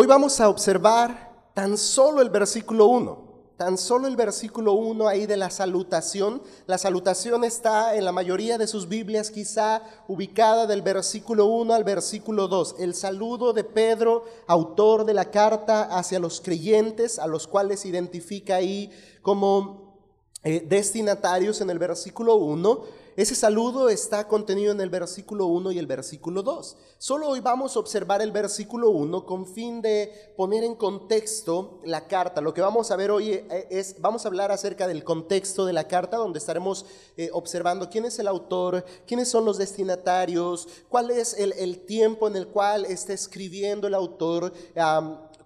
Hoy vamos a observar tan solo el versículo 1, tan solo el versículo 1 ahí de la salutación. La salutación está en la mayoría de sus Biblias quizá ubicada del versículo 1 al versículo 2. El saludo de Pedro, autor de la carta hacia los creyentes, a los cuales identifica ahí como eh, destinatarios en el versículo 1 ese saludo está contenido en el versículo 1 y el versículo 2. Solo hoy vamos a observar el versículo 1 con fin de poner en contexto la carta. Lo que vamos a ver hoy eh, es, vamos a hablar acerca del contexto de la carta, donde estaremos eh, observando quién es el autor, quiénes son los destinatarios, cuál es el, tiempo en el cual está escribiendo el autor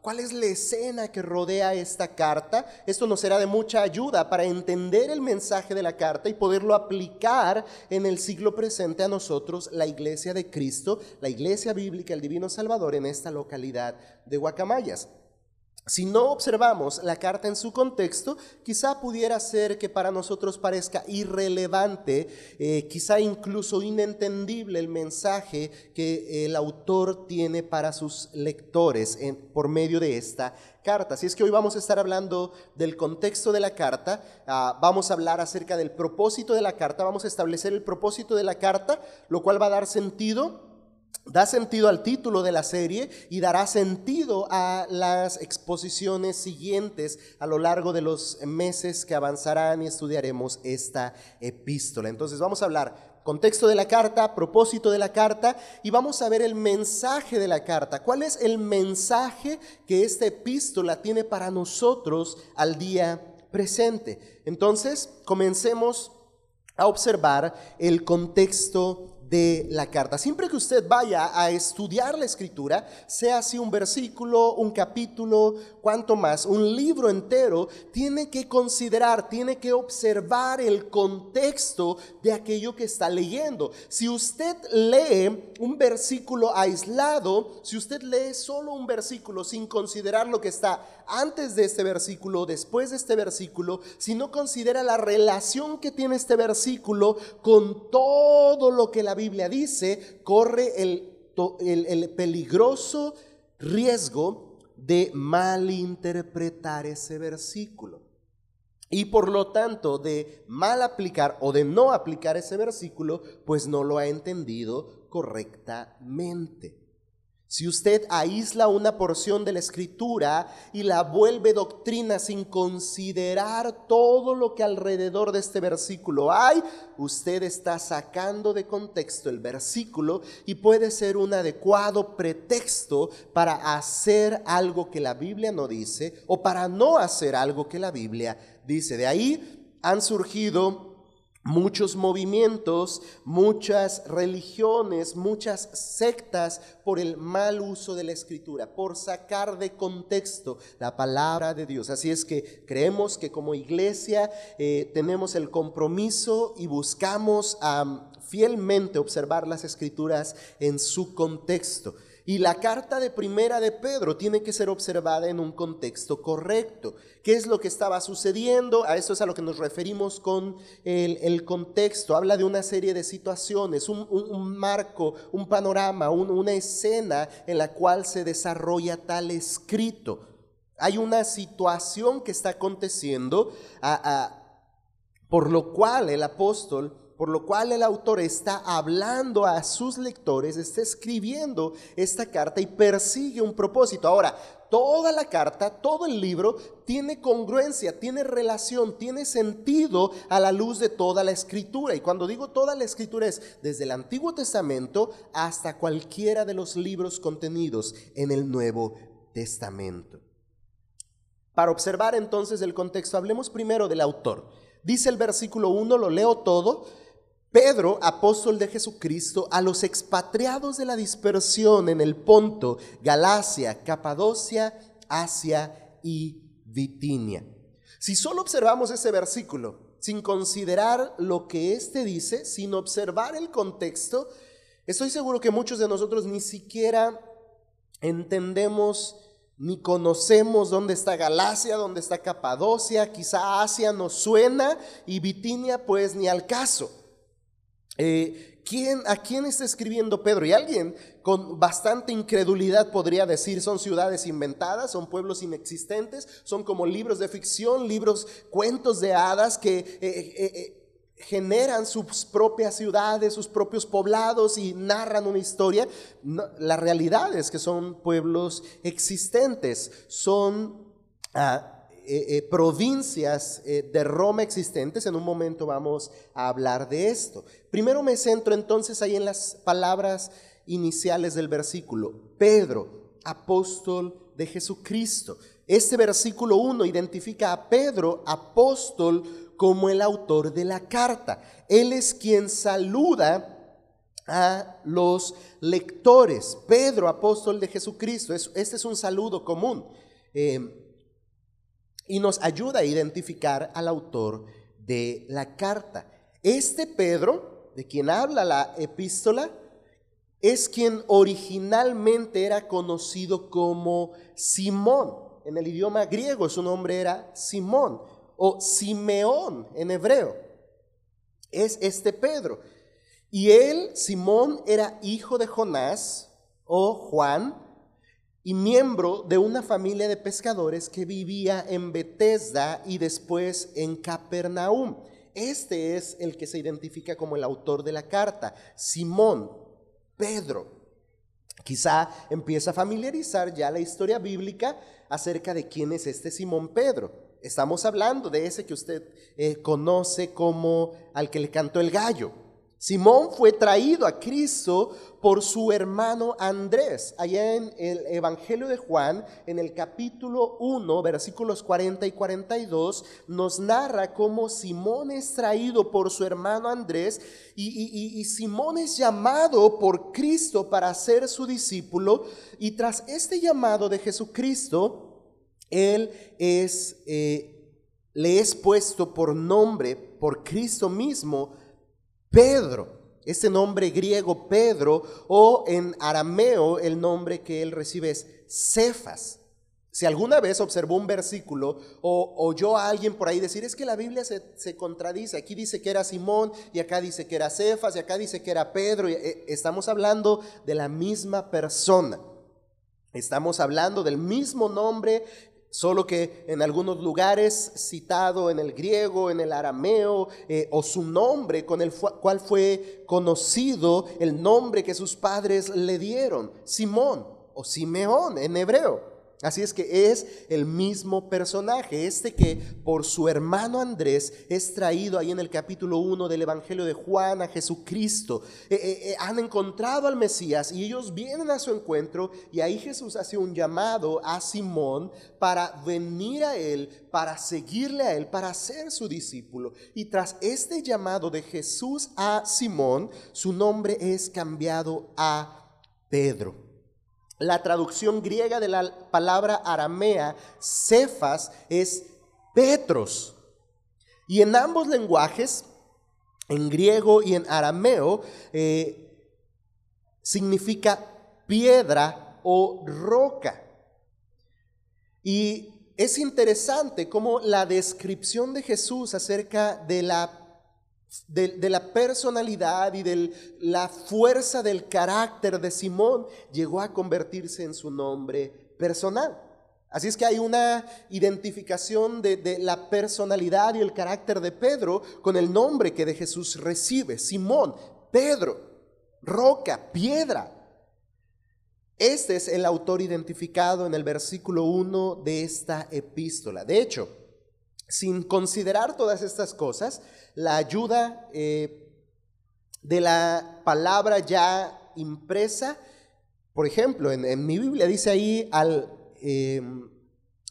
cuál es la escena que rodea esta carta. Esto nos será de mucha ayuda para entender el mensaje de la carta y poderlo aplicar en el siglo presente a nosotros, la iglesia de Cristo, la iglesia bíblica, el Divino Salvador en esta localidad de Guacamayas. Si no observamos la carta en su contexto, quizá pudiera ser que para nosotros parezca irrelevante, eh, quizá incluso inentendible el mensaje que el autor tiene para sus lectores por medio de esta carta. Si es que hoy vamos a estar hablando del contexto de la carta, ah, vamos a hablar acerca del propósito de la carta, vamos a establecer el propósito de la carta, lo cual va a dar sentido da sentido al título de la serie y dará sentido a las exposiciones siguientes a lo largo de los meses que avanzarán y estudiaremos esta epístola. Entonces vamos a hablar contexto de la carta, propósito de la carta y vamos a ver el mensaje de la carta. ¿Cuál es el mensaje que esta epístola tiene para nosotros al día presente? Entonces, comencemos a observar el contexto de la carta. Siempre que usted vaya a estudiar la escritura, sea así un versículo, un capítulo, cuanto más, un libro entero, tiene que considerar, tiene que observar el contexto de aquello que está leyendo. Si usted lee un versículo aislado, si usted lee solo un versículo sin considerar lo que está antes de este versículo, después de este versículo, si no considera la relación que tiene este versículo con todo lo que la Biblia dice, corre el, peligroso riesgo de malinterpretar ese versículo. Y por lo tanto, de mal aplicar o de no aplicar ese versículo, pues no lo ha entendido correctamente. Si usted aísla una porción de la escritura y la vuelve doctrina sin considerar todo lo que alrededor de este versículo hay, usted está sacando de contexto el versículo y puede ser un adecuado pretexto para hacer algo que la Biblia no dice o para no hacer algo que la Biblia dice. De ahí han surgido muchos movimientos, muchas religiones, muchas sectas por el mal uso de la escritura, por sacar de contexto la palabra de Dios. Así es que creemos que como iglesia eh, tenemos el compromiso y buscamos fielmente observar las escrituras en su contexto. Y la carta de primera de Pedro tiene que ser observada en un contexto correcto. ¿Qué es lo que estaba sucediendo? A eso es a lo que nos referimos con el, contexto. Habla de una serie de situaciones, un, marco, un panorama, una escena en la cual se desarrolla tal escrito. Hay una situación que está aconteciendo, por lo cual el apóstol por lo cual el autor está hablando a sus lectores, está escribiendo esta carta y persigue un propósito. Ahora, toda la carta, todo el libro tiene congruencia, tiene relación, tiene sentido a la luz de toda la escritura. Y cuando digo toda la escritura es desde el Antiguo Testamento hasta cualquiera de los libros contenidos en el Nuevo Testamento. Para observar entonces el contexto, hablemos primero del autor. Dice el versículo 1, lo leo todo, Pedro, apóstol de Jesucristo, a los expatriados de la dispersión en el Ponto, Galacia, Capadocia, Asia y Bitinia. Si solo observamos ese versículo, sin considerar lo que éste dice, sin observar el contexto, estoy seguro que muchos de nosotros ni siquiera entendemos ni conocemos dónde está Galacia, dónde está Capadocia, quizá Asia nos suena y Bitinia pues ni al caso. Eh, ¿quién, ¿a quién está escribiendo Pedro? Y alguien con bastante incredulidad podría decir, son ciudades inventadas, son pueblos inexistentes, son como libros de ficción, libros, cuentos de hadas que... Eh, eh, generan sus propias ciudades, sus propios poblados y narran una historia. la realidad es que son pueblos existentes, son ah, eh, eh, provincias eh, de Roma existentes. En un momento vamos a hablar de esto. Primero me centro entonces ahí en las palabras iniciales del versículo. Pedro, apóstol de Jesucristo. Este versículo 1 identifica a Pedro, apóstol, como el autor de la carta. Él es quien saluda a los lectores. Pedro, apóstol de Jesucristo. Este es un saludo común y nos ayuda a identificar al autor de la carta. Este Pedro, de quien habla la epístola, es quien originalmente era conocido como Simón. En el idioma griego su nombre era Simón o Simeón en hebreo. Es este Pedro. Y él, Simón, era hijo de Jonás o Juan, y miembro de una familia de pescadores que vivía en Bethesda y después en Capernaum. Este es el que se identifica como el autor de la carta, Simón, Pedro. Quizá empieza a familiarizar ya la historia bíblica acerca de quién es este Simón Pedro. Estamos hablando de ese que usted eh, conoce como al que le cantó el gallo. Simón fue traído a Cristo por su hermano Andrés. Allá en el Evangelio de Juan, en el capítulo 1, versículos 40 y 42, nos narra cómo Simón es traído por su hermano Andrés y, Simón es llamado por Cristo para ser su discípulo. Y tras este llamado de Jesucristo, él es, eh, le es puesto por nombre por Cristo mismo Pedro. Este nombre griego Pedro o en arameo el nombre que él recibe es Cefas. Si alguna vez observó un versículo o oyó a alguien por ahí decir, es que la Biblia se, contradice, aquí dice que era Simón y acá dice que era Cefas y acá dice que era Pedro, eh, estamos hablando de la misma persona. Estamos hablando del mismo nombre solo que en algunos lugares citado en el griego, en el arameo, eh, o su nombre con el cual fue conocido el nombre que sus padres le dieron, Simón o Simeón en hebreo. Así es que es el mismo personaje, este que por su hermano Andrés es traído ahí en el capítulo 1 del Evangelio de Juan a Jesucristo. Eh, eh, eh, han encontrado al Mesías y ellos vienen a su encuentro y ahí Jesús hace un llamado a Simón para venir a él, para seguirle a él, para ser su discípulo. Y tras este llamado de Jesús a Simón, su nombre es cambiado a Pedro. La traducción griega de la palabra aramea, Cefas, es Petros. Y en ambos lenguajes, en griego y en arameo, eh, significa piedra o roca. Y es interesante cómo la descripción de Jesús acerca de la de, la personalidad y de la fuerza del carácter de Simón llegó a convertirse en su nombre personal. Así es que hay una identificación de, de, la personalidad y el carácter de Pedro con el nombre que de Jesús recibe, Simón, Pedro, roca, piedra. Este es el autor identificado en el versículo 1 de esta epístola. De hecho, sin considerar todas estas cosas, la ayuda eh, de la palabra ya impresa. Por ejemplo, en, mi Biblia dice ahí al em,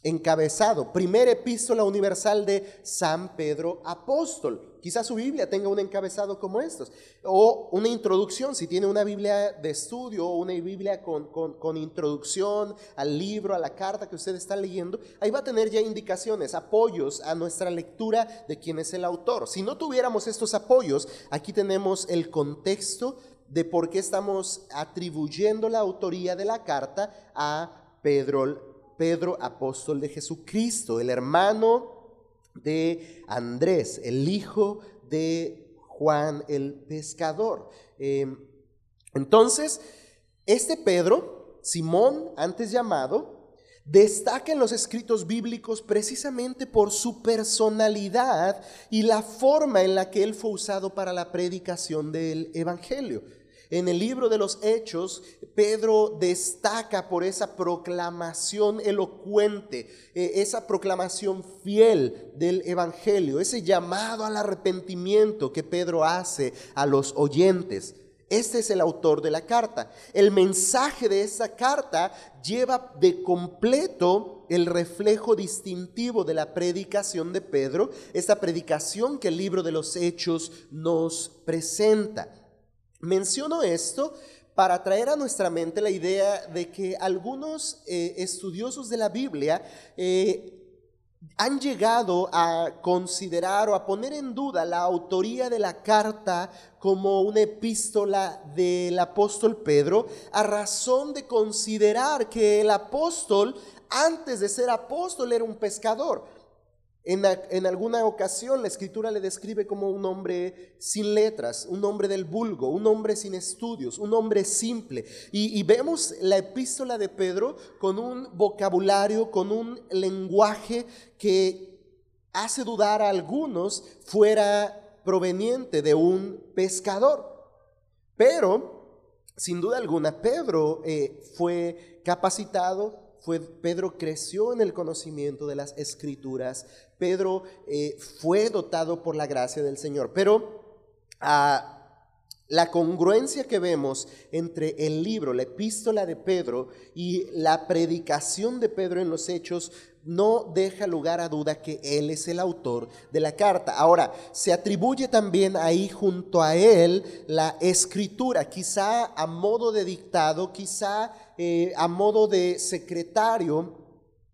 encabezado, primera epístola universal de San Pedro Apóstol. Quizás su Biblia tenga un encabezado como estos, o una introducción, si tiene una Biblia de estudio o una Biblia con, con, introducción al libro, a la carta que usted está leyendo, ahí va a tener ya indicaciones, apoyos a nuestra lectura de quién es el autor. Si no tuviéramos estos apoyos, aquí tenemos el contexto de por qué estamos atribuyendo la autoría de la carta a Pedro, Pedro apóstol de Jesucristo, el hermano de Andrés, el hijo de Juan el pescador. Em, entonces, este Pedro, Simón, antes llamado, destaca en los escritos bíblicos precisamente por su personalidad y la forma en la que él fue usado para la predicación del Evangelio. En el libro de los Hechos, Pedro destaca por esa proclamación elocuente, eh, esa proclamación fiel del Evangelio, ese llamado al arrepentimiento que Pedro hace a los oyentes. Este es el autor de la carta. El mensaje de esa carta lleva de completo el reflejo distintivo de la predicación de Pedro, esta predicación que el libro de los Hechos nos presenta. Menciono esto para traer a nuestra mente la idea de que algunos eh, estudiosos de la Biblia eh, han llegado a considerar o a poner en duda la autoría de la carta como una epístola del apóstol Pedro, a razón de considerar que el apóstol, antes de ser apóstol, era un pescador. En, alguna ocasión la escritura le describe como un hombre sin letras, un hombre del vulgo, un hombre sin estudios, un hombre simple. Y, vemos la epístola de Pedro con un vocabulario, con un lenguaje que hace dudar a algunos fuera proveniente de un pescador. Pero, sin duda alguna, Pedro eh, fue capacitado, fue, Pedro creció en el conocimiento de las escrituras, Pedro eh, fue dotado por la gracia del Señor, pero ah, la congruencia que vemos entre el libro, la epístola de Pedro y la predicación de Pedro en los hechos no deja lugar a duda que él es el autor de la carta. Ahora, se atribuye también ahí junto a él la escritura, quizá a modo de dictado, quizá eh, a modo de secretario,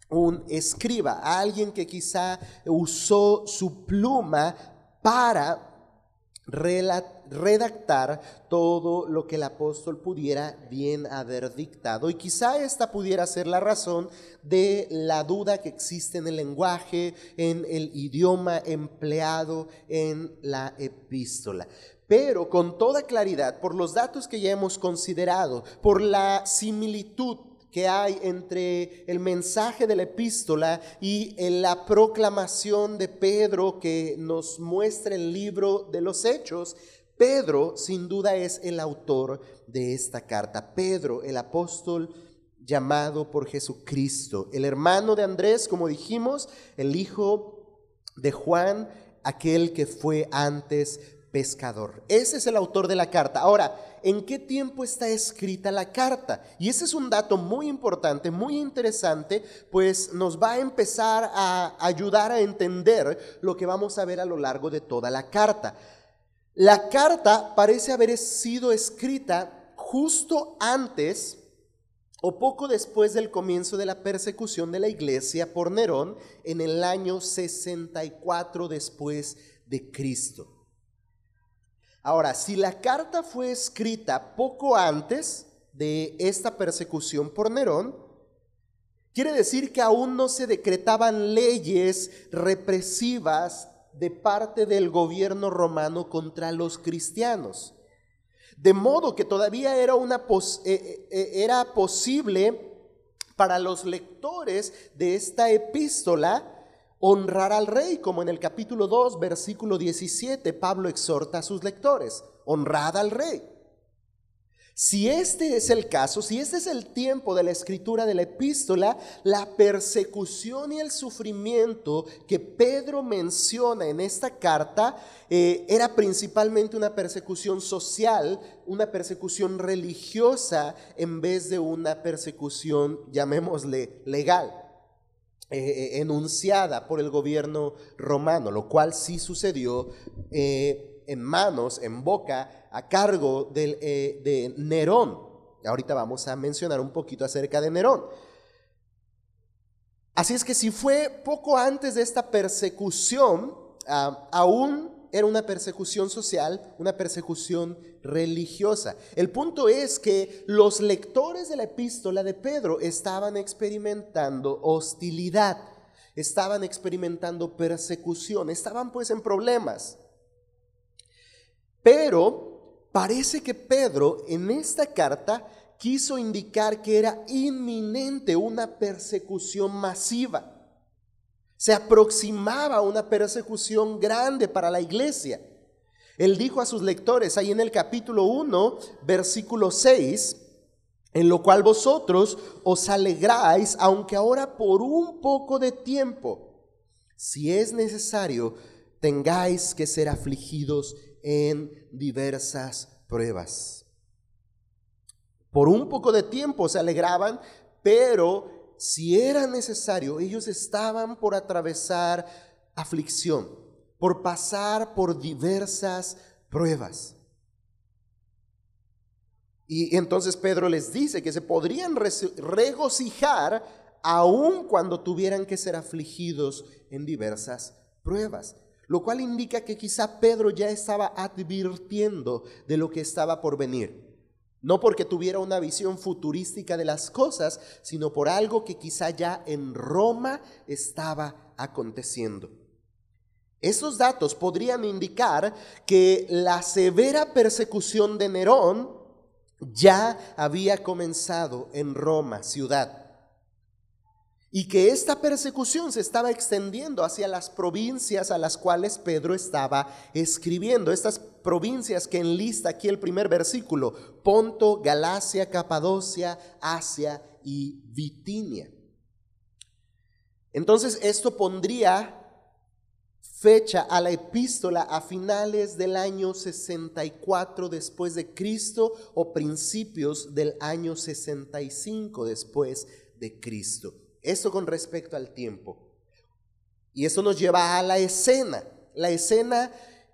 un escriba, alguien que quizá usó su pluma para redactar todo lo que el apóstol pudiera bien haber dictado. Y quizá esta pudiera ser la razón de la duda que existe en el lenguaje, en el idioma empleado en la epístola. Pero con toda claridad, por los datos que ya hemos considerado, por la similitud que hay entre el mensaje de la epístola y la proclamación de Pedro que nos muestra el libro de los hechos, Pedro sin duda es el autor de esta carta. Pedro, el apóstol llamado por Jesucristo, el hermano de Andrés, como dijimos, el hijo de Juan, aquel que fue antes pescador. Ese es el autor de la carta. Ahora, ¿en qué tiempo está escrita la carta? Y ese es un dato muy importante, muy interesante, pues nos va a empezar a ayudar a entender lo que vamos a ver a lo largo de toda la carta. La carta parece haber sido escrita justo antes o poco después del comienzo de la persecución de la iglesia por Nerón en el año 64 después de Cristo. Ahora, si la carta fue escrita poco antes de esta persecución por Nerón, quiere decir que aún no se decretaban leyes represivas de parte del gobierno romano contra los cristianos. De modo que todavía era, una eh, eh, eh, era posible para los lectores de esta epístola honrar al rey, como en el capítulo 2, versículo 17, Pablo exhorta a sus lectores, honrad al rey. Si este es el caso, si este es el tiempo de la escritura de la epístola, la persecución y el sufrimiento que Pedro menciona en esta carta eh, era principalmente una persecución social, una persecución religiosa, en vez de una persecución, llamémosle, legal. Eh, eh, enunciada por el gobierno romano, lo cual sí sucedió en manos, en boca, a cargo de Nerón. Ahorita vamos a mencionar un poquito acerca de Nerón. Así es que si fue poco antes de esta persecución, ah, aún era una persecución social, una persecución religiosa. El punto es que los lectores de la epístola de Pedro estaban experimentando hostilidad, estaban experimentando persecución, estaban pues en problemas. Pero parece que Pedro en esta carta quiso indicar que era inminente una persecución masiva. Se aproximaba una persecución grande para la iglesia. Él dijo a sus lectores ahí en el capítulo 1, versículo 6, en lo cual vosotros os alegráis, aunque ahora por un poco de tiempo, si es necesario, tengáis que ser afligidos en diversas pruebas. Por un poco de tiempo se alegraban, pero si era necesario, ellos estaban por atravesar aflicción, por pasar por diversas pruebas. Y entonces Pedro les dice que se podrían regocijar aun cuando tuvieran que ser afligidos en diversas pruebas. Lo cual indica que quizá Pedro ya estaba advirtiendo de lo que estaba por venir. No porque tuviera una visión futurística de las cosas, sino por algo que quizá ya en Roma estaba aconteciendo. Esos datos podrían indicar que la severa persecución de Nerón ya había comenzado en Roma, ciudad, y que esta persecución se estaba extendiendo hacia las provincias a las cuales Pedro estaba escribiendo, estas provincias que enlista aquí el primer versículo, Ponto, Galacia, Capadocia, Asia y Bitinia. Entonces esto pondría fecha a la epístola a finales del año 64 después de Cristo o principios del año 65 después de Cristo. Esto con respecto al tiempo. Y eso nos lleva a la escena, la escena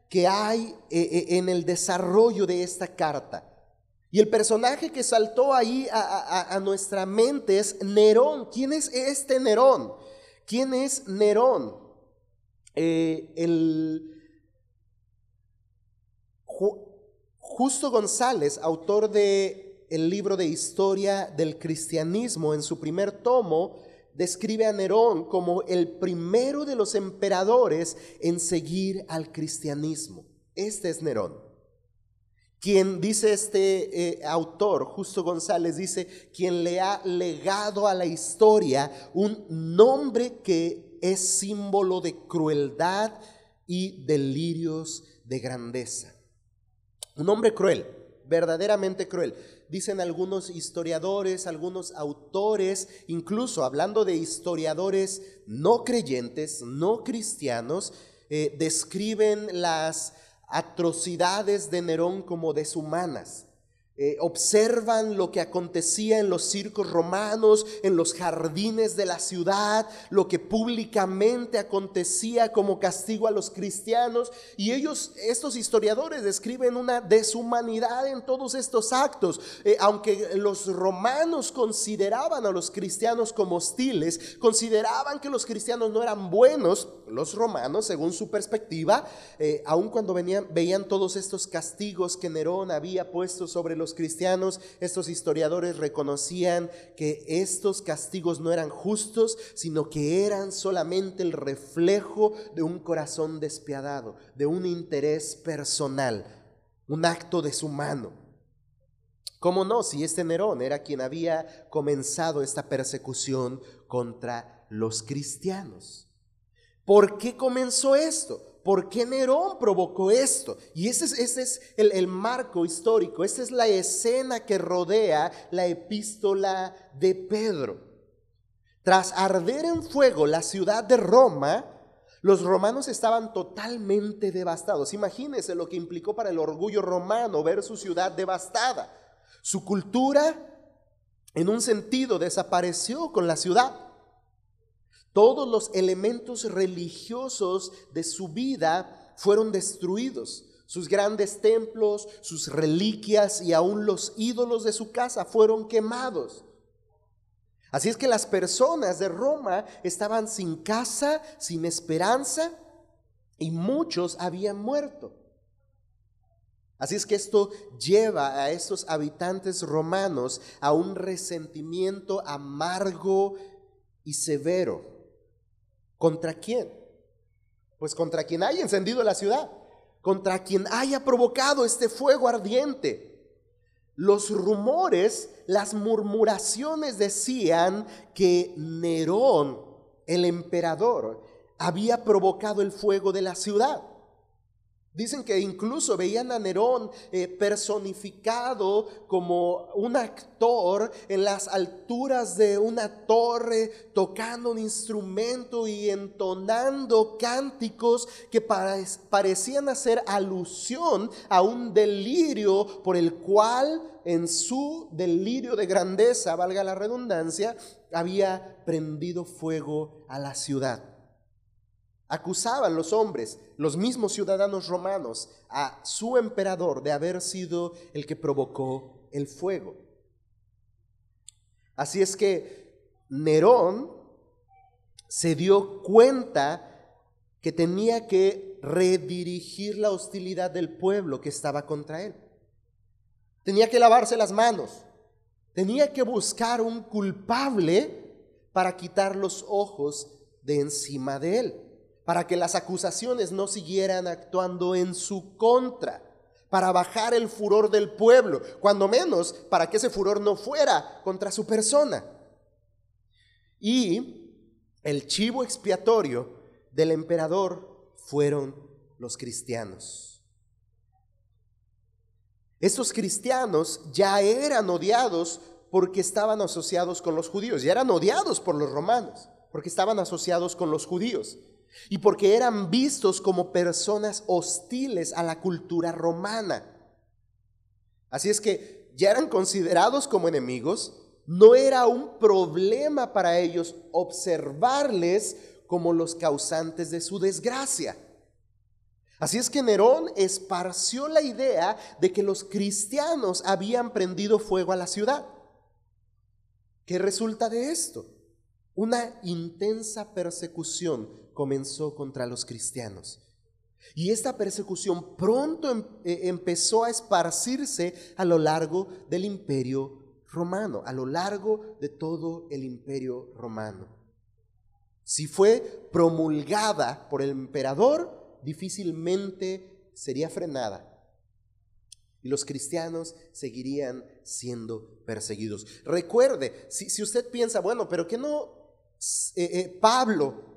que hay eh, eh, en el desarrollo de esta carta. Y el personaje que saltó ahí a, nuestra mente es Nerón. ¿Quién es este Nerón? ¿Quién es Nerón? Eh, el Justo González, autor de el libro de historia del cristianismo, en su primer tomo, describe a Nerón como el primero de los emperadores en seguir al cristianismo. Este es Nerón. Quien dice este eh, autor, Justo González, dice, quien le ha legado a la historia un nombre que es símbolo de crueldad y delirios de grandeza. Un hombre cruel, verdaderamente cruel. Dicen algunos historiadores, algunos autores, incluso hablando de historiadores no creyentes, no cristianos, eh, describen las atrocidades de Nerón como deshumanas. Eh, observan lo que acontecía en los circos romanos, en los jardines de la ciudad, lo que públicamente acontecía como castigo a los cristianos. Y ellos, estos historiadores, describen una deshumanidad en todos estos actos. Eh, aunque los romanos consideraban a los cristianos como hostiles, consideraban que los cristianos no eran buenos, los romanos, según su perspectiva, eh, aun cuando venían, veían todos estos castigos que Nerón había puesto sobre los cristianos, estos historiadores reconocían que estos castigos no eran justos, sino que eran solamente el reflejo de un corazón despiadado, de un interés personal, un acto de su mano. ¿Cómo no? Si este Nerón era quien había comenzado esta persecución contra los cristianos. ¿Por qué comenzó esto? ¿Por qué Nerón provocó esto? Y ese es, el, el, marco histórico, esa es la escena que rodea la epístola de Pedro. Tras arder en fuego la ciudad de Roma, los romanos estaban totalmente devastados. Imagínense lo que implicó para el orgullo romano ver su ciudad devastada. Su cultura, en un sentido, desapareció con la ciudad. Todos los elementos religiosos de su vida fueron destruidos. Sus grandes templos, sus reliquias y aún los ídolos de su casa fueron quemados. Así es que las personas de Roma estaban sin casa, sin esperanza y muchos habían muerto. Así es que esto lleva a estos habitantes romanos a un resentimiento amargo y severo ¿Contra quién? Pues contra quien haya encendido la ciudad, contra quien haya provocado este fuego ardiente. Los rumores, las murmuraciones decían que Nerón, el emperador, había provocado el fuego de la ciudad. Dicen que incluso veían a Nerón eh, personificado como un actor en las alturas de una torre, tocando un instrumento y entonando cánticos que parecían hacer alusión a un delirio por el cual en su delirio de grandeza, valga la redundancia, había prendido fuego a la ciudad. Acusaban los hombres, los mismos ciudadanos romanos, a su emperador de haber sido el que provocó el fuego. Así es que Nerón se dio cuenta que tenía que redirigir la hostilidad del pueblo que estaba contra él. Tenía que lavarse las manos. Tenía que buscar un culpable para quitar los ojos de encima de él para que las acusaciones no siguieran actuando en su contra, para bajar el furor del pueblo, cuando menos para que ese furor no fuera contra su persona. Y el chivo expiatorio del emperador fueron los cristianos. Estos cristianos ya eran odiados porque estaban asociados con los judíos, ya eran odiados por los romanos, porque estaban asociados con los judíos y porque eran vistos como personas hostiles a la cultura romana. Así es que ya eran considerados como enemigos, no era un problema para ellos observarles como los causantes de su desgracia. Así es que Nerón esparció la idea de que los cristianos habían prendido fuego a la ciudad. ¿Qué resulta de esto? Una intensa persecución comenzó contra los cristianos. Y esta persecución pronto em, eh, empezó a esparcirse a lo largo del imperio romano, a lo largo de todo el imperio romano. Si fue promulgada por el emperador, difícilmente sería frenada. Y los cristianos seguirían siendo perseguidos. Recuerde, si, si usted piensa, bueno, pero que no eh, eh, Pablo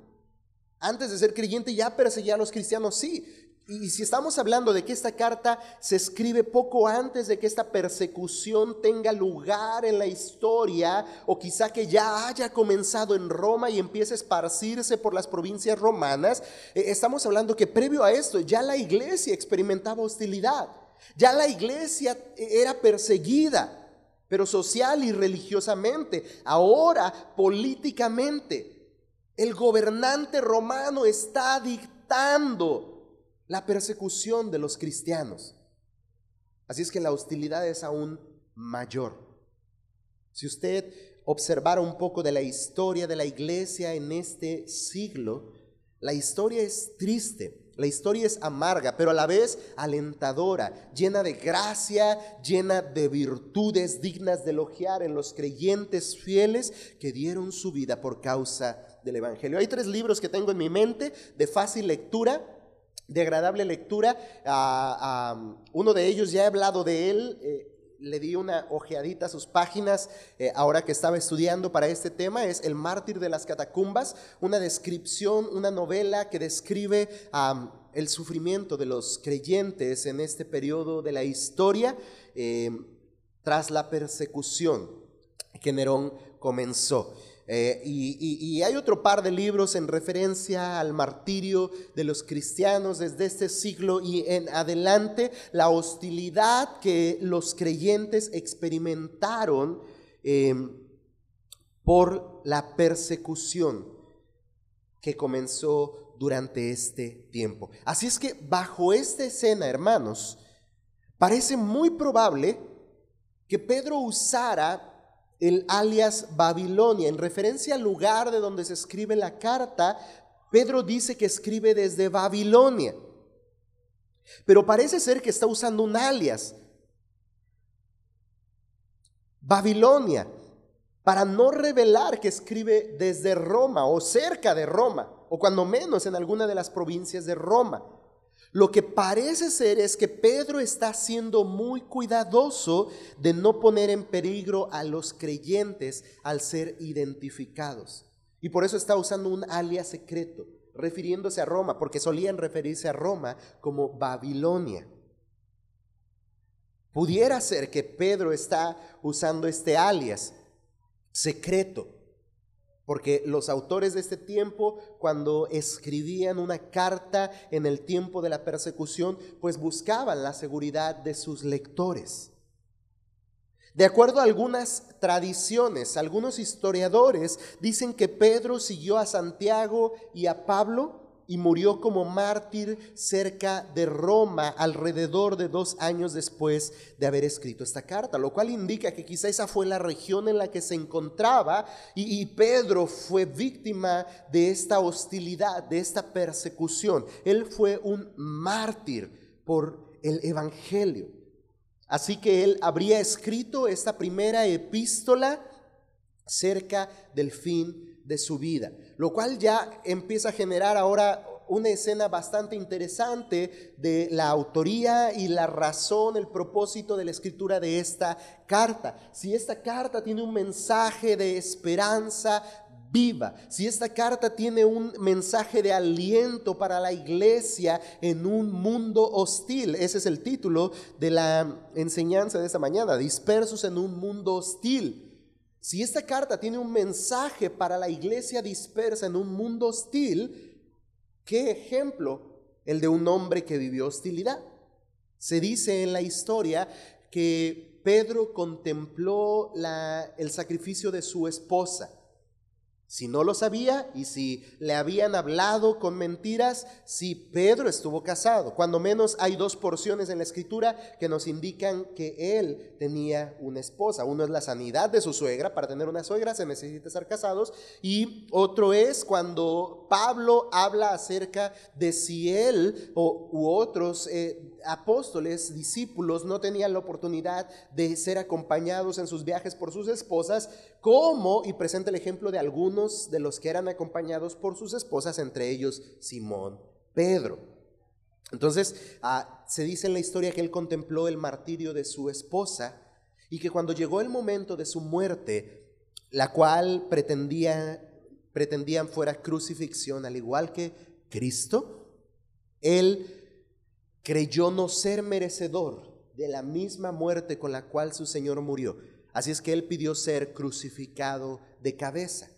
antes de ser creyente ya perseguía a los cristianos, sí. Y si estamos hablando de que esta carta se escribe poco antes de que esta persecución tenga lugar en la historia, o quizá que ya haya comenzado en Roma y empiece a esparcirse por las provincias romanas, eh, estamos hablando que previo a esto ya la iglesia experimentaba hostilidad, ya la iglesia eh, era perseguida, pero social y religiosamente, ahora políticamente. El gobernante romano está dictando la persecución de los cristianos. Así es que la hostilidad es aún mayor. Si usted observara un poco de la historia de la iglesia en este siglo, la historia es triste, la historia es amarga, pero a la vez alentadora, llena de gracia, llena de virtudes dignas de elogiar en los creyentes fieles que dieron su vida por causa del Evangelio. Hay tres libros que tengo en mi mente de fácil lectura, de agradable lectura. Ah, ah, uno de ellos ya he hablado de él. Eh, le di una ojeadita a sus páginas eh, ahora que estaba estudiando para este tema, es El mártir de las catacumbas, una descripción, una novela que describe el sufrimiento de los creyentes en este periodo de la historia eh, tras la persecución que Nerón comenzó. Eh, y, hay otro par de libros en referencia al martirio de los cristianos desde este siglo y en adelante, la hostilidad que los creyentes experimentaron em, por la persecución que comenzó durante este tiempo. Así es que bajo esta escena, hermanos, parece muy probable que Pedro usara el alias Babilonia. En referencia al lugar de donde se escribe la carta, Pedro dice que escribe desde Babilonia. Pero parece ser que está usando un alias. Babilonia, para no revelar que escribe desde Roma o cerca de Roma, o cuando menos en alguna de las provincias de Roma. Lo que parece ser es que Pedro está siendo muy cuidadoso de no poner en peligro a los creyentes al ser identificados. Y por eso está usando un alias secreto, refiriéndose a Roma, porque solían referirse a Roma como Babilonia. Pudiera ser que Pedro está usando este alias secreto, porque los autores de este tiempo, cuando escribían una carta en el tiempo de la persecución, pues buscaban la seguridad de sus lectores. De acuerdo a algunas tradiciones, algunos historiadores dicen que Pedro siguió a Santiago y a Pablo y murió como mártir cerca de Roma alrededor de dos años después de haber escrito esta carta, lo cual indica que quizá esa fue la región en la que se encontraba y, y Pedro fue víctima de esta hostilidad, de esta persecución. Él fue un mártir por el Evangelio. Así que él habría escrito esta primera epístola cerca del fin de su vida, lo cual ya empieza a generar ahora una escena bastante interesante de la autoría y la razón, el propósito de la escritura de esta carta. Si esta carta tiene un mensaje de esperanza viva, si esta carta tiene un mensaje de aliento para la iglesia en un mundo hostil, ese es el título de la enseñanza de esta mañana, dispersos en un mundo hostil. Si esta carta tiene un mensaje para la iglesia dispersa en un mundo hostil, ¿qué ejemplo el de un hombre que vivió hostilidad? Se dice en la historia que Pedro contempló el sacrificio de su esposa si no lo sabía y si le habían hablado con mentiras, si Pedro estuvo casado. Cuando menos hay dos porciones en la escritura que nos indican que él tenía una esposa. Uno es la sanidad de su suegra. Para tener una suegra se necesita estar casados. Y otro es cuando Pablo habla acerca de si él o, u otros eh, apóstoles, discípulos, no tenían la oportunidad de ser acompañados en sus viajes por sus esposas, como, y presenta el ejemplo de algunos de los que eran acompañados por sus esposas, entre ellos Simón Pedro. Entonces, ah, se dice en la historia que él contempló el martirio de su esposa y que cuando llegó el momento de su muerte, la cual pretendía, pretendían fuera crucifixión, al igual que Cristo, él creyó no ser merecedor de la misma muerte con la cual su Señor murió. Así es que él pidió ser crucificado de cabeza.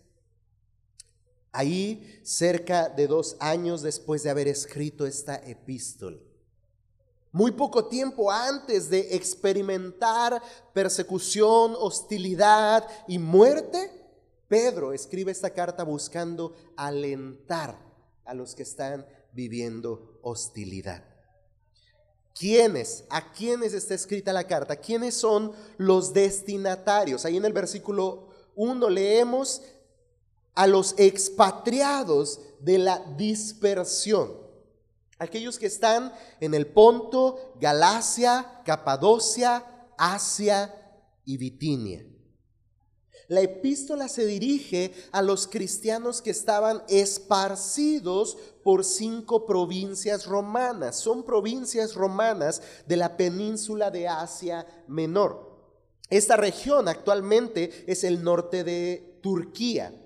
Ahí, cerca de dos años después de haber escrito esta epístola, muy poco tiempo antes de experimentar persecución, hostilidad y muerte, Pedro escribe esta carta buscando alentar a los que están viviendo hostilidad. ¿Quiénes? ¿A quiénes está escrita la carta? ¿Quiénes son los destinatarios? Ahí en el versículo 1 leemos a los expatriados de la dispersión. Aquellos que están en el Ponto, Galacia, Capadocia, Asia y Bitinia. La epístola se dirige a los cristianos que estaban esparcidos por cinco provincias romanas. Son provincias romanas de la península de Asia Menor. Esta región actualmente es el norte de Turquía.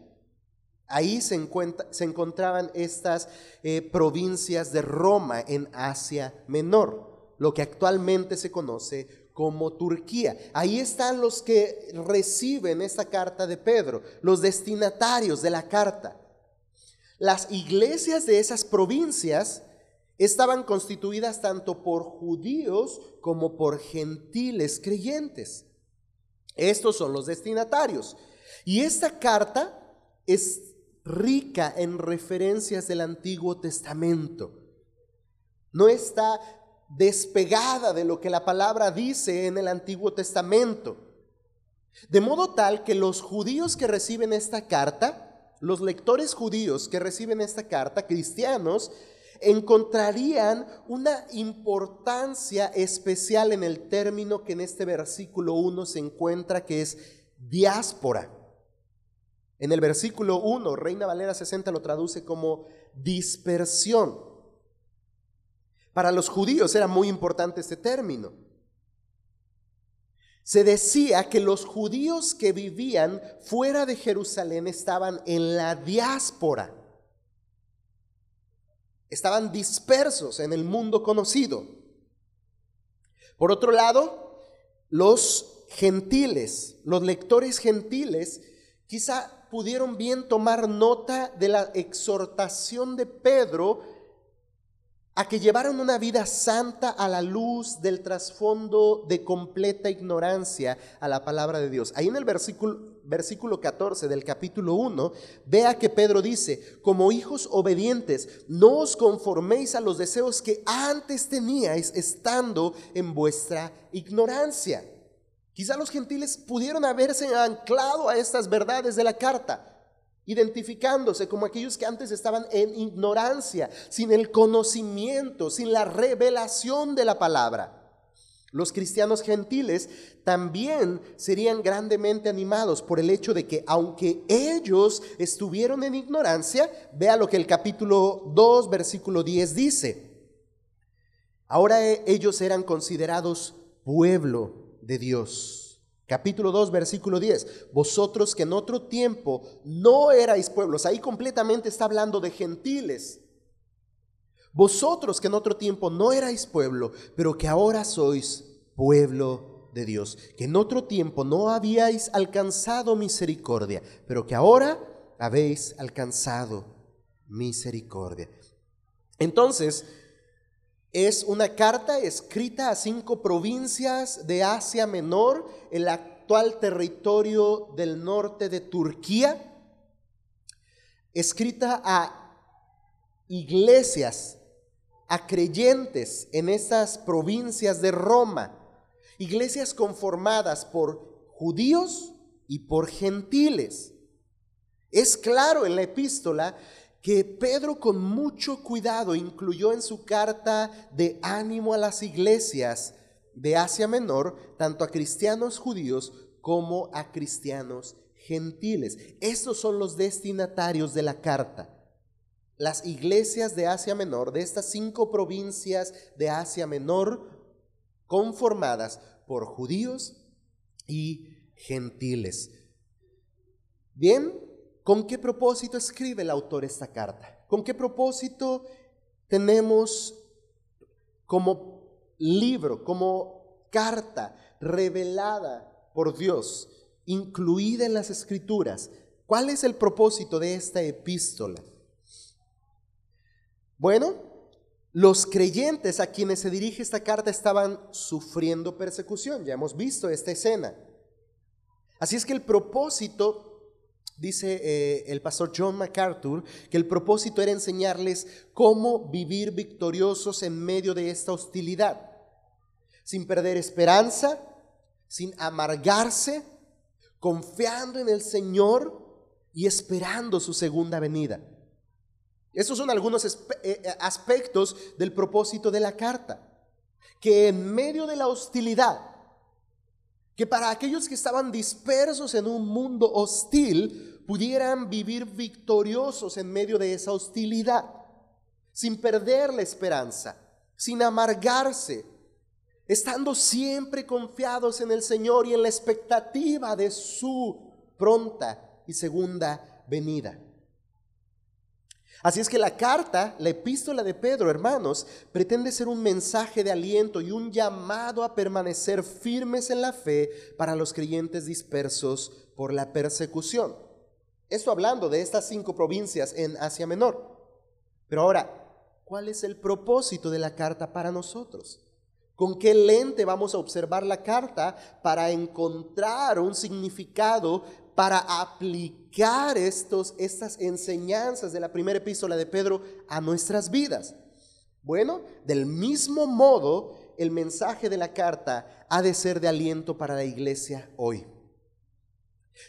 Ahí se, encontraban estas eh, provincias de Roma en Asia Menor, lo que actualmente se conoce como Turquía. Ahí están los que reciben esta carta de Pedro, los destinatarios de la carta. Las iglesias de esas provincias estaban constituidas tanto por judíos como por gentiles creyentes. Estos son los destinatarios. Y esta carta es rica en referencias del Antiguo Testamento. No está despegada de lo que la palabra dice en el Antiguo Testamento. De modo tal que los judíos que reciben esta carta, los lectores judíos que reciben esta carta, cristianos, encontrarían una importancia especial en el término que en este versículo 1 se encuentra, que es diáspora. En el versículo 1, Reina Valera 60 lo traduce como dispersión. Para los judíos era muy importante este término. Se decía que los judíos que vivían fuera de Jerusalén estaban en la diáspora. Estaban dispersos en el mundo conocido. Por otro lado, los gentiles, los lectores gentiles, quizá pudieron bien tomar nota de la exhortación de Pedro a que llevaron una vida santa a la luz del trasfondo de completa ignorancia a la palabra de Dios. Ahí en el versículo, versículo 14 del capítulo 1, vea que Pedro dice, como hijos obedientes, no os conforméis a los deseos que antes teníais estando en vuestra ignorancia. Quizá los gentiles pudieron haberse anclado a estas verdades de la carta identificándose como aquellos que antes estaban en ignorancia, sin el conocimiento, sin la revelación de la palabra. Los cristianos gentiles también serían grandemente animados por el hecho de que aunque ellos estuvieron en ignorancia, vea lo que el capítulo 2, versículo 10 dice. Ahora ellos eran considerados pueblo de Dios Capítulo 2, versículo 10. Vosotros que en otro tiempo no erais pueblos, ahí completamente está hablando de gentiles. Vosotros que en otro tiempo no erais pueblo, pero que ahora sois pueblo de Dios, que en otro tiempo no habíais alcanzado misericordia, pero que ahora habéis alcanzado misericordia. Entonces, es una carta escrita a cinco provincias de Asia Menor, el actual territorio del norte de Turquía, escrita a iglesias, a creyentes en estas provincias de Roma, iglesias conformadas por judíos y por gentiles. Es claro en la epístola que Pedro con mucho cuidado incluyó en su carta de ánimo a las iglesias de Asia Menor, tanto a cristianos judíos como a cristianos gentiles. Estos son los destinatarios de la carta. Las iglesias de Asia Menor, de estas cinco provincias de Asia Menor, conformadas por judíos y gentiles. Bien, ¿Con qué propósito escribe el autor esta carta? ¿Con qué propósito tenemos como libro, como carta revelada por Dios, incluida en las escrituras? ¿Cuál es el propósito de esta epístola? Bueno, los creyentes a quienes se dirige esta carta estaban sufriendo persecución, ya hemos visto esta escena. Así es que el propósito Dice eh, el pastor John MacArthur que el propósito era enseñarles cómo vivir victoriosos en medio de esta hostilidad, sin perder esperanza, sin amargarse, confiando en el Señor y esperando su segunda venida. Esos son algunos eh, eh, aspectos del propósito de la carta, que en medio de la hostilidad, que para aquellos que estaban dispersos en un mundo hostil pudieran vivir victoriosos en medio de esa hostilidad, sin perder la esperanza, sin amargarse, estando siempre confiados en el Señor y en la expectativa de su pronta y segunda venida. Así es que la carta, la epístola de Pedro, hermanos, pretende ser un mensaje de aliento y un llamado a permanecer firmes en la fe para los creyentes dispersos por la persecución. Esto hablando de estas cinco provincias en Asia Menor. Pero ahora, ¿cuál es el propósito de la carta para nosotros? ¿Con qué lente vamos a observar la carta para encontrar un significado para aplicar estos, estas enseñanzas de la primera epístola de Pedro a nuestras vidas? Bueno, del mismo modo, el mensaje de la carta ha de ser de aliento para la iglesia hoy.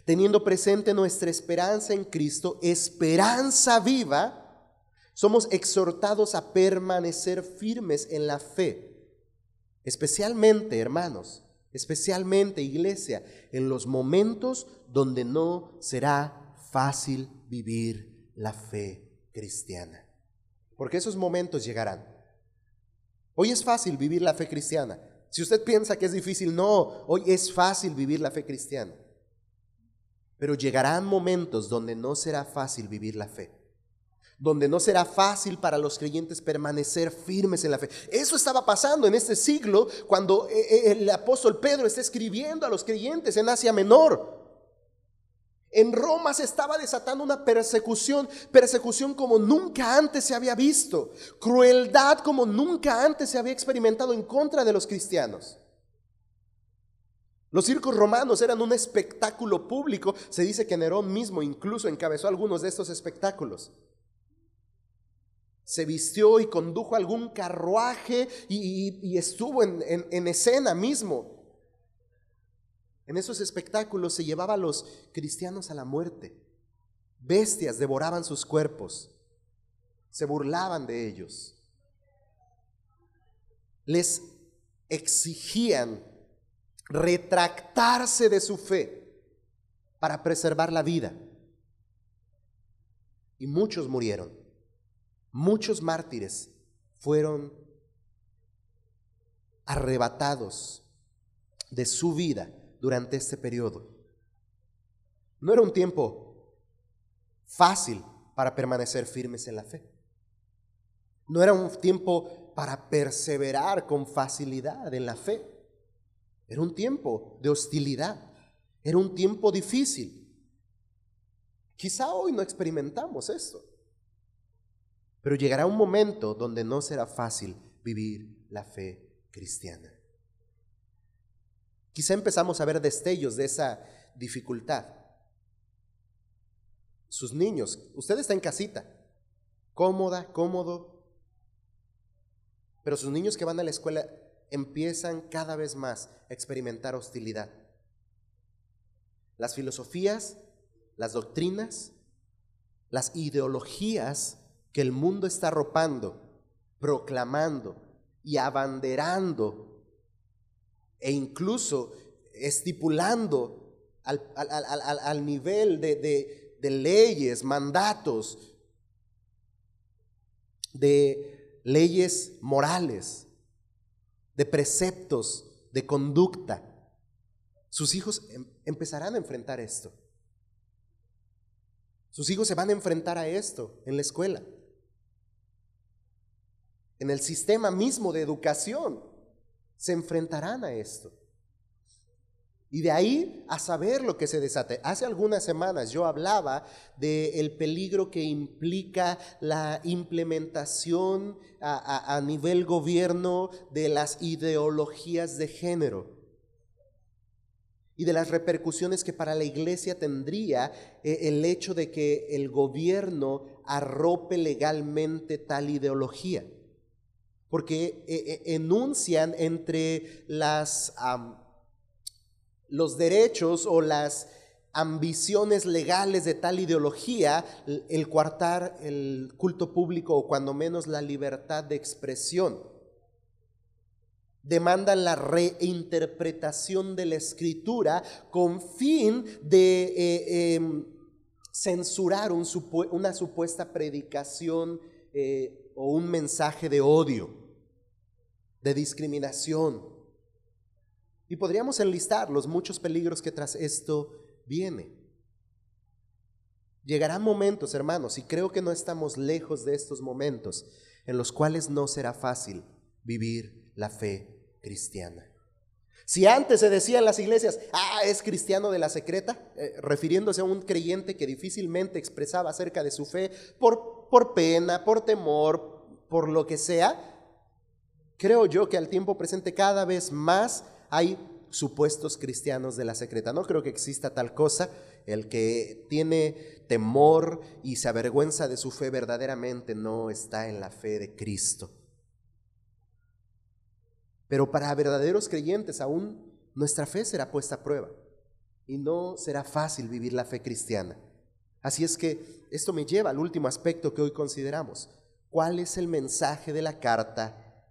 Teniendo presente nuestra esperanza en Cristo, esperanza viva, somos exhortados a permanecer firmes en la fe. Especialmente, hermanos, especialmente iglesia, en los momentos donde no será fácil vivir la fe cristiana. Porque esos momentos llegarán. Hoy es fácil vivir la fe cristiana. Si usted piensa que es difícil, no, hoy es fácil vivir la fe cristiana. Pero llegarán momentos donde no será fácil vivir la fe, donde no será fácil para los creyentes permanecer firmes en la fe. Eso estaba pasando en este siglo cuando eh, eh, el apóstol Pedro está escribiendo a los creyentes en Asia Menor. En Roma se estaba desatando una persecución, persecución como nunca antes se había visto, crueldad como nunca antes se había experimentado en contra de los cristianos. Los circos romanos eran un espectáculo público. Se dice que Nerón mismo incluso encabezó algunos de estos espectáculos. Se vistió y condujo algún carruaje y, estuvo en, en escena mismo. En esos espectáculos se llevaba a los cristianos a la muerte. Bestias devoraban sus cuerpos, se burlaban de ellos. Les exigían retractarse de su fe para preservar la vida. Y muchos murieron. Muchos mártires fueron arrebatados de su vida durante este periodo. No era un tiempo fácil para permanecer firmes en la fe. No era un tiempo para perseverar con facilidad en la fe. Era un tiempo de hostilidad. Era un tiempo difícil. Quizá hoy no experimentamos esto. Pero llegará un momento donde no será fácil vivir la fe cristiana. Quizá empezamos a ver destellos de esa dificultad. Sus niños, usted está en casita, cómoda, cómodo, pero sus niños que van a la escuela empiezan cada vez más a experimentar hostilidad. Las filosofías, las doctrinas, las ideologías que el mundo está arropando, proclamando y abanderando e incluso estipulando al, nivel de, de leyes, mandatos, de leyes morales, de preceptos, de conducta. Sus hijos em, empezarán a enfrentar esto. Sus hijos se van a enfrentar a esto en la escuela, en el sistema mismo de educación se enfrentarán a esto. Y de ahí a saber lo que se desate. Hace algunas semanas yo hablaba del peligro que implica la implementación a, nivel gobierno de las ideologías de género y de las repercusiones que para la iglesia tendría eh, el hecho de que el gobierno arrope legalmente tal ideología porque eh, eh, enuncian entre las, los derechos o las ambiciones legales de tal ideología el coartar el culto público o cuando menos la libertad de expresión. Demandan la reinterpretación de la escritura con fin de eh, em, censurar una supuesta predicación o un mensaje de odio, de discriminación. Y podríamos enlistar los muchos peligros que tras esto viene. Llegarán momentos, hermanos, y creo que no estamos lejos de estos momentos, en los cuales no será fácil vivir la fe cristiana. Si antes se decía en las iglesias, ah, es cristiano de la secreta, eh, refiriéndose a un creyente que difícilmente expresaba acerca de su fe por por pena, por temor, por lo que sea, creo yo que al tiempo presente cada vez más hay supuestos cristianos de la secreta. No creo que exista tal cosa. El que tiene temor y se avergüenza de su fe verdaderamente no está en la fe de Cristo. Pero para verdaderos creyentes aún nuestra fe será puesta a prueba y no será fácil vivir la fe cristiana. Así es que esto me lleva al último aspecto que hoy consideramos. ¿Cuál es el mensaje de la carta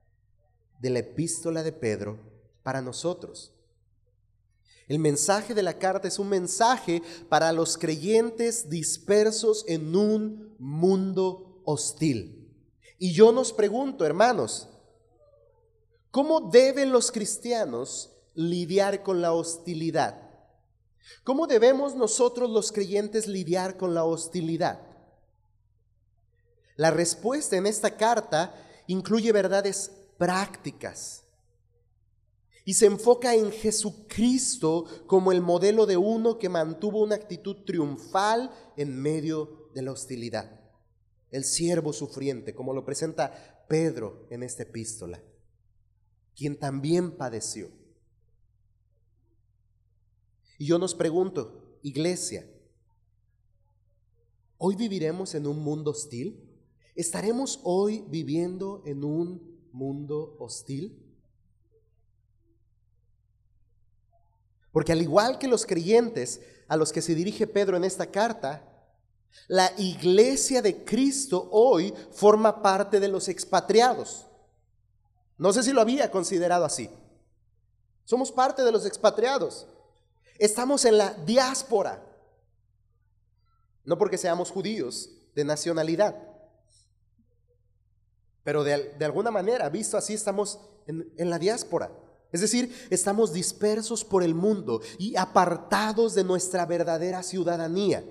de la epístola de Pedro para nosotros? El mensaje de la carta es un mensaje para los creyentes dispersos en un mundo hostil. Y yo nos pregunto, hermanos, ¿Cómo deben los cristianos lidiar con la hostilidad? ¿Cómo debemos nosotros los creyentes lidiar con la hostilidad? La respuesta en esta carta incluye verdades prácticas y se enfoca en Jesucristo como el modelo de uno que mantuvo una actitud triunfal en medio de la hostilidad. El siervo sufriente, como lo presenta Pedro en esta epístola, quien también padeció. Y yo nos pregunto, iglesia, ¿hoy viviremos en un mundo hostil? ¿Estaremos hoy viviendo en un mundo hostil? Porque al igual que los creyentes a los que se dirige Pedro en esta carta, la iglesia de Cristo hoy forma parte de los expatriados. No sé si lo había considerado así. Somos parte de los expatriados. Estamos en la diáspora. No porque seamos judíos de nacionalidad. Pero de, alguna manera, visto así, estamos en, en la diáspora. Es decir, estamos dispersos por el mundo y apartados de nuestra verdadera ciudadanía.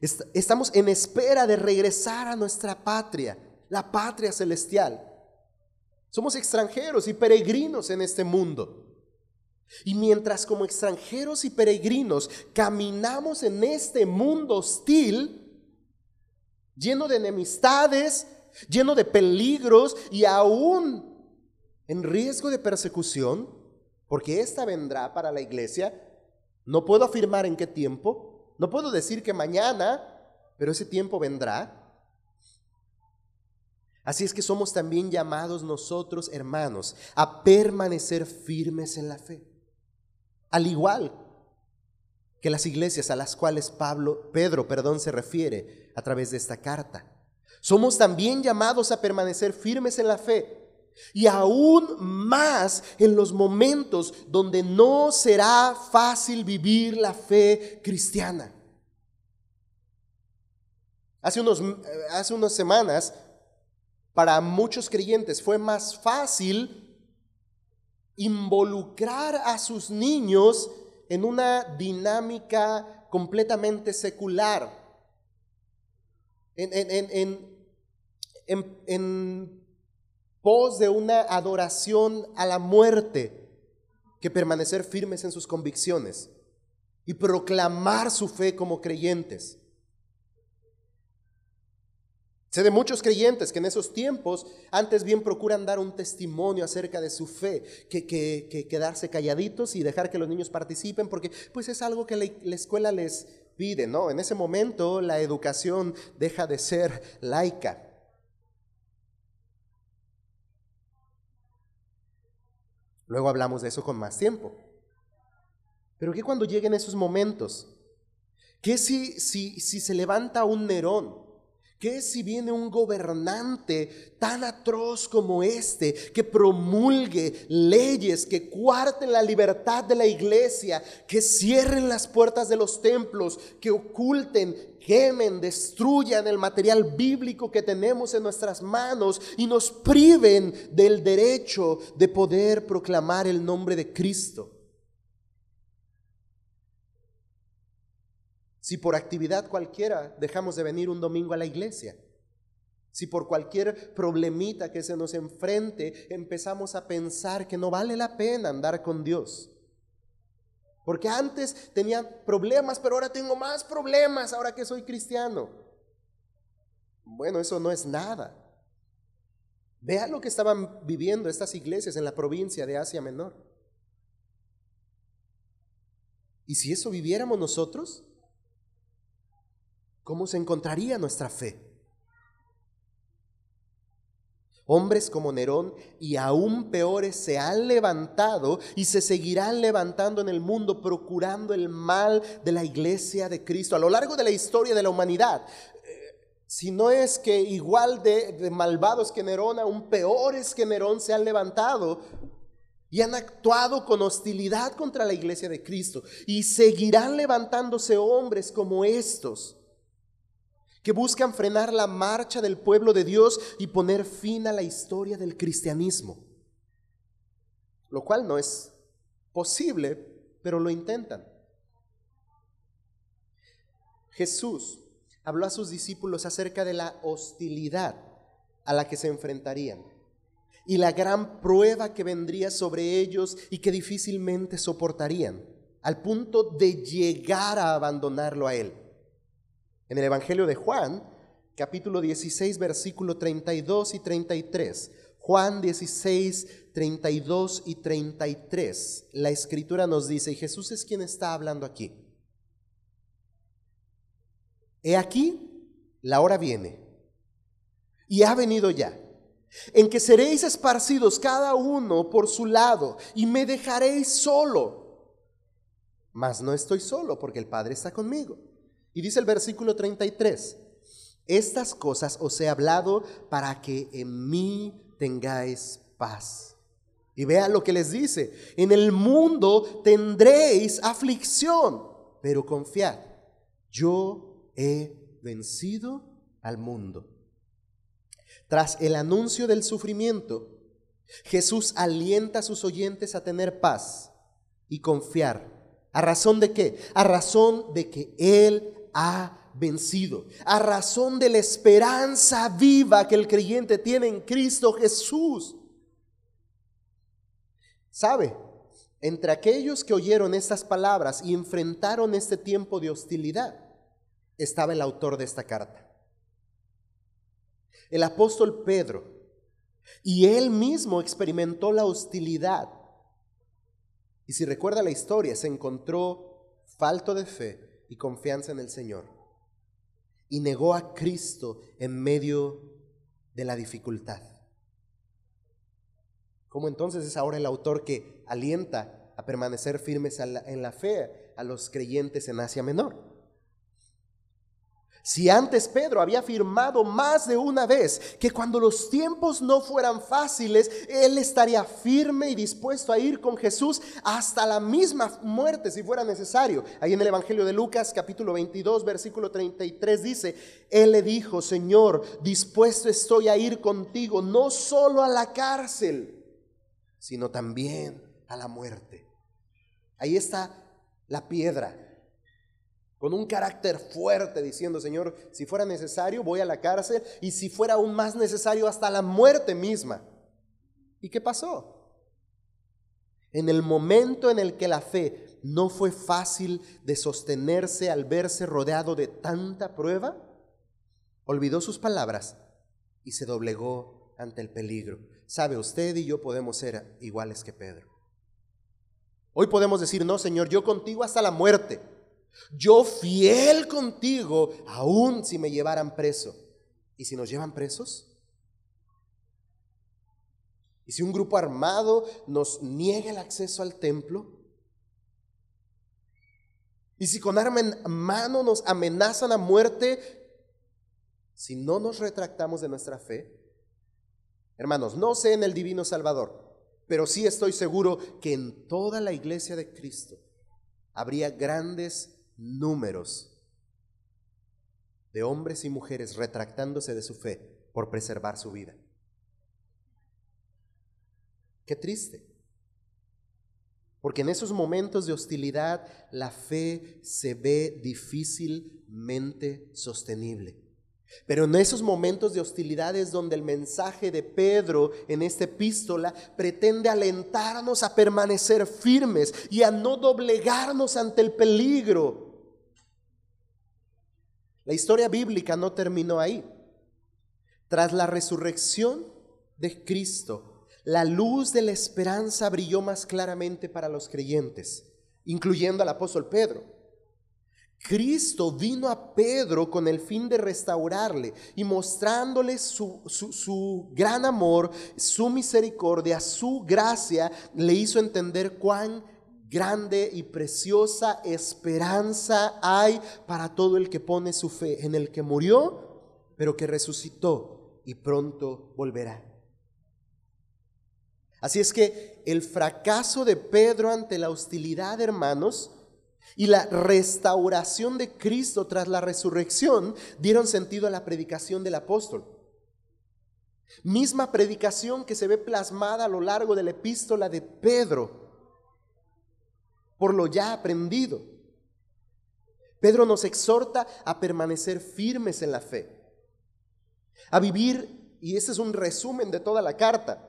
Estamos en espera de regresar a nuestra patria, la patria celestial. Somos extranjeros y peregrinos en este mundo. Y mientras como extranjeros y peregrinos caminamos en este mundo hostil, lleno de enemistades, lleno de peligros y aún en riesgo de persecución, porque esta vendrá para la iglesia, no puedo afirmar en qué tiempo, no puedo decir que mañana, pero ese tiempo vendrá. Así es que somos también llamados nosotros, hermanos, a permanecer firmes en la fe. Al igual que las iglesias a las cuales Pablo, Pedro, perdón, se refiere a través de esta carta. Somos también llamados a permanecer firmes en la fe y aún más en los momentos donde no será fácil vivir la fe cristiana. Hace, unos, hace unas semanas para muchos creyentes fue más fácil involucrar a sus niños en una dinámica completamente secular, en, en, pos de una adoración a la muerte, que permanecer firmes en sus convicciones y proclamar su fe como creyentes. Sé de muchos creyentes que en esos tiempos antes bien procuran dar un testimonio acerca de su fe que, que, quedarse calladitos y dejar que los niños participen porque pues es algo que la, la, escuela les pide, ¿no? En ese momento la educación deja de ser laica. Luego hablamos de eso con más tiempo. Pero ¿qué cuando lleguen esos momentos? ¿Qué si, si, si se levanta un Nerón? ¿Qué si viene un gobernante tan atroz como este que promulgue leyes que cuarten la libertad de la iglesia, que cierren las puertas de los templos, que oculten, quemen, destruyan el material bíblico que tenemos en nuestras manos y nos priven del derecho de poder proclamar el nombre de Cristo? Si por actividad cualquiera dejamos de venir un domingo a la iglesia. Si por cualquier problemita que se nos enfrente empezamos a pensar que no vale la pena andar con Dios. Porque antes tenía problemas, pero ahora tengo más problemas ahora que soy cristiano. Bueno, eso no es nada. Vean lo que estaban viviendo estas iglesias en la provincia de Asia Menor. ¿Y si eso viviéramos nosotros? ¿Cómo se encontraría nuestra fe? Hombres como Nerón y aún peores se han levantado y se seguirán levantando en el mundo procurando el mal de la iglesia de Cristo a lo largo de la historia de la humanidad. Eh, si no es que igual de, de malvados que Nerón, aún peores que Nerón se han levantado y han actuado con hostilidad contra la iglesia de Cristo. Y seguirán levantándose hombres como estos que buscan frenar la marcha del pueblo de Dios y poner fin a la historia del cristianismo. Lo cual no es posible, pero lo intentan. Jesús habló a sus discípulos acerca de la hostilidad a la que se enfrentarían y la gran prueba que vendría sobre ellos y que difícilmente soportarían, al punto de llegar a abandonarlo a Él. En el Evangelio de Juan, capítulo 16, versículo 32 y 33, Juan 16, 32 y 33, la escritura nos dice, y Jesús es quien está hablando aquí. He aquí, la hora viene, y ha venido ya en que seréis esparcidos cada uno por su lado y me dejaréis solo. Mas no estoy solo porque el Padre está conmigo. Y dice el versículo 33, estas cosas os he hablado para que en mí tengáis paz. Y vean lo que les dice, en el mundo tendréis aflicción, pero confiad, yo he vencido al mundo. Tras el anuncio del sufrimiento, Jesús alienta a sus oyentes a tener paz y confiar. ¿A razón de qué? A razón de que Él ha vencido. A razón de la esperanza viva que el creyente tiene en Cristo Jesús. ¿Sabe? Entre aquellos que oyeron estas palabras y enfrentaron este tiempo de hostilidad, estaba el autor de esta carta el apóstol Pedro, y él mismo experimentó la hostilidad. Y si recuerda la historia, se encontró falto de fe y confianza en el Señor. Y negó a Cristo en medio de la dificultad. ¿Cómo entonces es ahora el autor que alienta a permanecer firmes en la fe a los creyentes en Asia Menor? Si antes Pedro había afirmado más de una vez que cuando los tiempos no fueran fáciles, él estaría firme y dispuesto a ir con Jesús hasta la misma muerte si fuera necesario. Ahí en el Evangelio de Lucas capítulo 22 versículo 33 dice, Él le dijo, Señor, dispuesto estoy a ir contigo, no solo a la cárcel, sino también a la muerte. Ahí está la piedra con un carácter fuerte, diciendo, Señor, si fuera necesario, voy a la cárcel y si fuera aún más necesario, hasta la muerte misma. ¿Y qué pasó? En el momento en el que la fe no fue fácil de sostenerse al verse rodeado de tanta prueba, olvidó sus palabras y se doblegó ante el peligro. Sabe, usted y yo podemos ser iguales que Pedro. Hoy podemos decir, no, Señor, yo contigo hasta la muerte. Yo fiel contigo, aun si me llevaran preso. ¿Y si nos llevan presos? ¿Y si un grupo armado nos niega el acceso al templo? ¿Y si con arma en mano nos amenazan a muerte si no nos retractamos de nuestra fe? Hermanos, no sé en el divino Salvador, pero sí estoy seguro que en toda la iglesia de Cristo habría grandes números de hombres y mujeres retractándose de su fe por preservar su vida. Qué triste. Porque en esos momentos de hostilidad la fe se ve difícilmente sostenible. Pero en esos momentos de hostilidad es donde el mensaje de Pedro en esta epístola pretende alentarnos a permanecer firmes y a no doblegarnos ante el peligro la historia bíblica no terminó ahí. Tras la resurrección de Cristo, la luz de la esperanza brilló más claramente para los creyentes, incluyendo al apóstol Pedro. Cristo vino a Pedro con el fin de restaurarle y mostrándole su, su, gran amor, su misericordia, su gracia, le hizo entender cuán grande y preciosa esperanza hay para todo el que pone su fe en el que murió, pero que resucitó y pronto volverá. Así es que el fracaso de Pedro ante la hostilidad, hermanos, y la restauración de Cristo tras la resurrección dieron sentido a la predicación del apóstol. Misma predicación que se ve plasmada a lo largo de la epístola de Pedro, por lo ya aprendido. Pedro nos exhorta a permanecer firmes en la fe, a vivir, y ese es un resumen de toda la carta,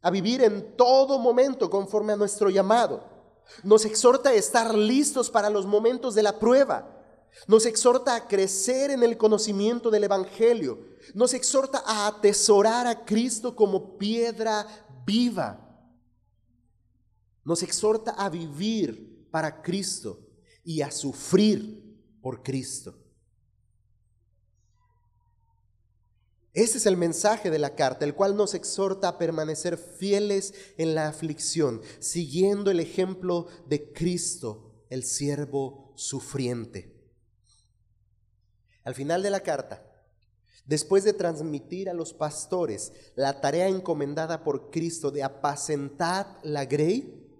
a vivir en todo momento conforme a nuestro llamado. Nos exhorta a estar listos para los momentos de la prueba. Nos exhorta a crecer en el conocimiento del Evangelio. Nos exhorta a atesorar a Cristo como piedra viva. Nos exhorta a vivir para Cristo y a sufrir por Cristo. Ese es el mensaje de la carta, el cual nos exhorta a permanecer fieles en la aflicción, siguiendo el ejemplo de Cristo, el siervo sufriente. Al final de la carta, después de transmitir a los pastores la tarea encomendada por Cristo de apacentar la grey,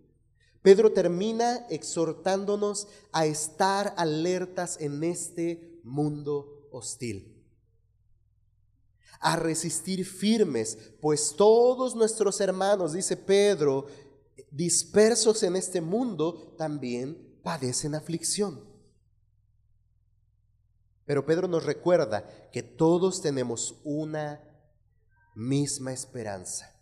Pedro termina exhortándonos a estar alertas en este mundo hostil a resistir firmes, pues todos nuestros hermanos, dice Pedro, dispersos en este mundo, también padecen aflicción. Pero Pedro nos recuerda que todos tenemos una misma esperanza,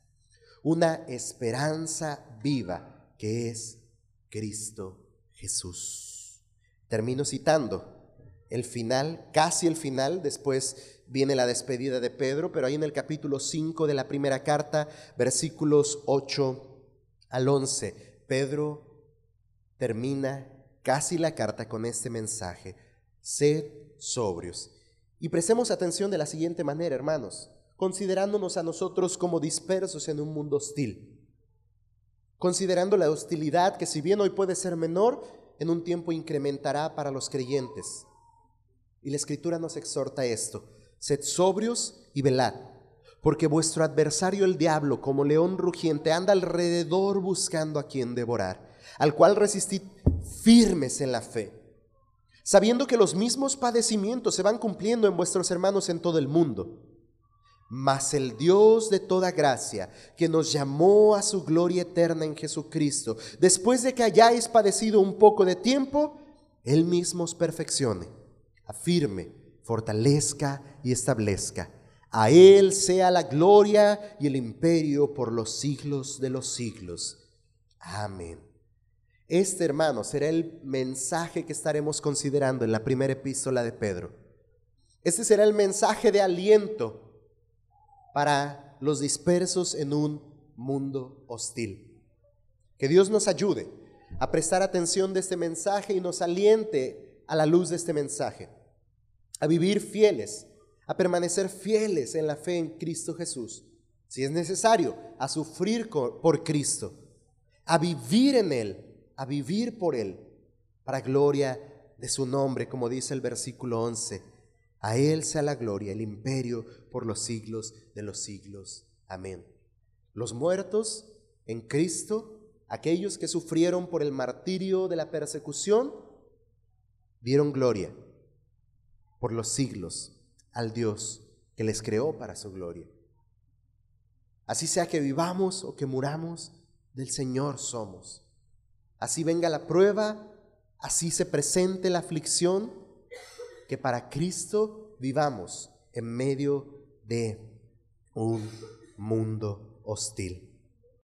una esperanza viva que es Cristo Jesús. Termino citando el final, casi el final, después viene la despedida de Pedro, pero ahí en el capítulo 5 de la primera carta, versículos 8 al 11, Pedro termina casi la carta con este mensaje, sed sobrios. Y prestemos atención de la siguiente manera, hermanos, considerándonos a nosotros como dispersos en un mundo hostil, considerando la hostilidad que si bien hoy puede ser menor, en un tiempo incrementará para los creyentes. Y la escritura nos exhorta esto, Sed sobrios y velad, porque vuestro adversario el diablo, como león rugiente, anda alrededor buscando a quien devorar, al cual resistid firmes en la fe, sabiendo que los mismos padecimientos se van cumpliendo en vuestros hermanos en todo el mundo. Mas el Dios de toda gracia, que nos llamó a su gloria eterna en Jesucristo, después de que hayáis padecido un poco de tiempo, Él mismo os perfeccione, afirme, fortalezca y establezca. A Él sea la gloria y el imperio por los siglos de los siglos. Amén. Este, hermano, será el mensaje que estaremos considerando en la primera epístola de Pedro. Este será el mensaje de aliento para los dispersos en un mundo hostil. Que Dios nos ayude a prestar atención de este mensaje y nos aliente a la luz de este mensaje a vivir fieles, a permanecer fieles en la fe en Cristo Jesús, si es necesario, a sufrir por Cristo, a vivir en Él, a vivir por Él, para gloria de su nombre, como dice el versículo 11. A Él sea la gloria, el imperio por los siglos de los siglos. Amén. Los muertos en Cristo, aquellos que sufrieron por el martirio de la persecución, dieron gloria por los siglos al Dios que les creó para su gloria. Así sea que vivamos o que muramos, del Señor somos. Así venga la prueba, así se presente la aflicción, que para Cristo vivamos en medio de un mundo hostil.